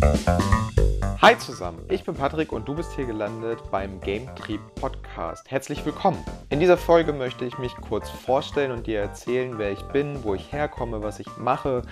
Hi zusammen, ich bin Patrick und du bist hier gelandet beim Game Trieb Podcast. Herzlich willkommen. In dieser Folge möchte ich mich kurz vorstellen und dir erzählen, wer ich bin, wo ich herkomme, was ich mache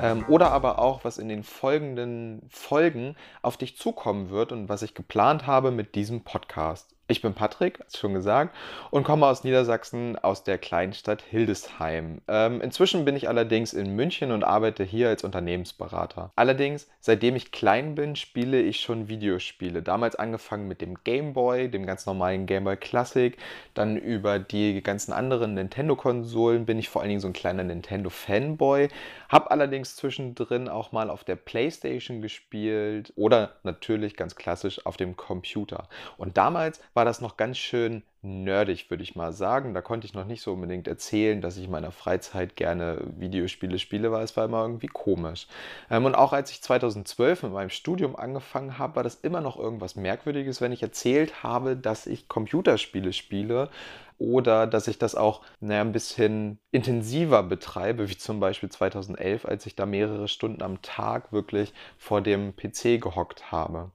ähm, oder aber auch, was in den folgenden Folgen auf dich zukommen wird und was ich geplant habe mit diesem Podcast. Ich bin Patrick, schon gesagt, und komme aus Niedersachsen, aus der Kleinstadt Hildesheim. Ähm, inzwischen bin ich allerdings in München und arbeite hier als Unternehmensberater. Allerdings, seitdem ich klein bin, spiele ich schon Videospiele. Damals angefangen mit dem Game Boy, dem ganz normalen Game Boy Classic. Dann über die ganzen anderen Nintendo-Konsolen bin ich vor allen Dingen so ein kleiner Nintendo-Fanboy. Hab allerdings zwischendrin auch mal auf der Playstation gespielt oder natürlich ganz klassisch auf dem Computer. Und damals war das noch ganz schön nerdig, würde ich mal sagen. Da konnte ich noch nicht so unbedingt erzählen, dass ich in meiner Freizeit gerne Videospiele spiele, weil es war immer irgendwie komisch. Ähm, und auch als ich 2012 mit meinem Studium angefangen habe, war das immer noch irgendwas Merkwürdiges, wenn ich erzählt habe, dass ich Computerspiele spiele oder dass ich das auch naja, ein bisschen intensiver betreibe, wie zum Beispiel 2011, als ich da mehrere Stunden am Tag wirklich vor dem PC gehockt habe.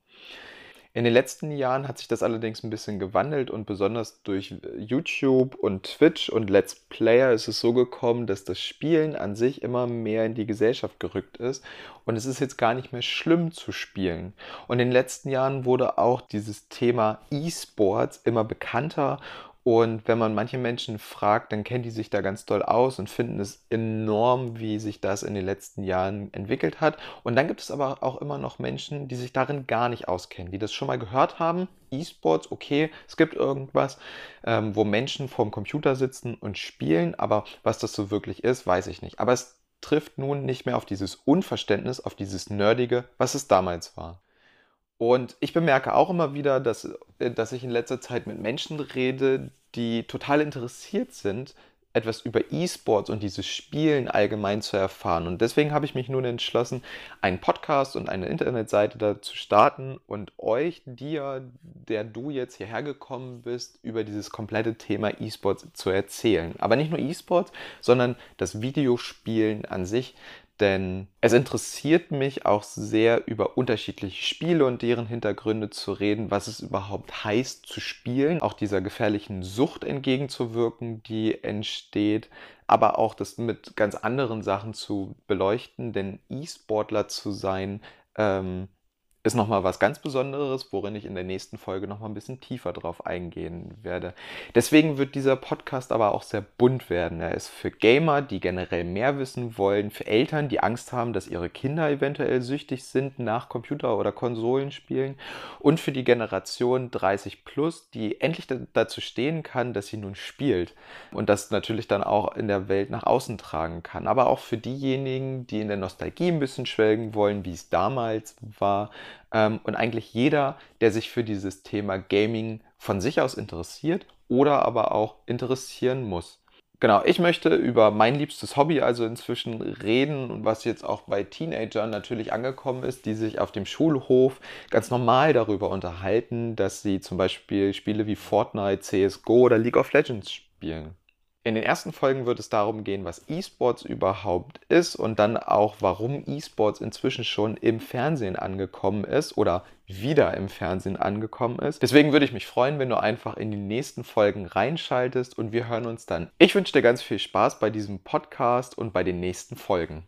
In den letzten Jahren hat sich das allerdings ein bisschen gewandelt und besonders durch YouTube und Twitch und Let's Player ist es so gekommen, dass das Spielen an sich immer mehr in die Gesellschaft gerückt ist und es ist jetzt gar nicht mehr schlimm zu spielen. Und in den letzten Jahren wurde auch dieses Thema E-Sports immer bekannter und wenn man manche Menschen fragt, dann kennen die sich da ganz doll aus und finden es enorm, wie sich das in den letzten Jahren entwickelt hat. Und dann gibt es aber auch immer noch Menschen, die sich darin gar nicht auskennen, die das schon mal gehört haben. E-Sports, okay, es gibt irgendwas, ähm, wo Menschen vorm Computer sitzen und spielen, aber was das so wirklich ist, weiß ich nicht. Aber es trifft nun nicht mehr auf dieses Unverständnis, auf dieses Nerdige, was es damals war. Und ich bemerke auch immer wieder, dass, äh, dass ich in letzter Zeit mit Menschen rede, die total interessiert sind, etwas über E-Sports und dieses Spielen allgemein zu erfahren. Und deswegen habe ich mich nun entschlossen, einen Podcast und eine Internetseite da zu starten und euch, dir, der du jetzt hierher gekommen bist, über dieses komplette Thema E-Sports zu erzählen. Aber nicht nur E-Sports, sondern das Videospielen an sich, denn es interessiert mich auch sehr, über unterschiedliche Spiele und deren Hintergründe zu reden, was es überhaupt heißt zu spielen, auch dieser gefährlichen Sucht entgegenzuwirken, die entsteht, aber auch das mit ganz anderen Sachen zu beleuchten, denn E-Sportler zu sein, ähm, ist nochmal was ganz Besonderes, worin ich in der nächsten Folge nochmal ein bisschen tiefer drauf eingehen werde. Deswegen wird dieser Podcast aber auch sehr bunt werden. Er ist für Gamer, die generell mehr wissen wollen, für Eltern, die Angst haben, dass ihre Kinder eventuell süchtig sind nach Computer- oder Konsolenspielen und für die Generation 30 plus, die endlich dazu stehen kann, dass sie nun spielt und das natürlich dann auch in der Welt nach außen tragen kann. Aber auch für diejenigen, die in der Nostalgie ein bisschen schwelgen wollen, wie es damals war und eigentlich jeder, der sich für dieses Thema Gaming von sich aus interessiert oder aber auch interessieren muss. Genau, ich möchte über mein liebstes Hobby also inzwischen reden und was jetzt auch bei Teenagern natürlich angekommen ist, die sich auf dem Schulhof ganz normal darüber unterhalten, dass sie zum Beispiel Spiele wie Fortnite, CSGO oder League of Legends spielen. In den ersten Folgen wird es darum gehen, was E-Sports überhaupt ist und dann auch, warum E-Sports inzwischen schon im Fernsehen angekommen ist oder wieder im Fernsehen angekommen ist. Deswegen würde ich mich freuen, wenn du einfach in die nächsten Folgen reinschaltest und wir hören uns dann. Ich wünsche dir ganz viel Spaß bei diesem Podcast und bei den nächsten Folgen.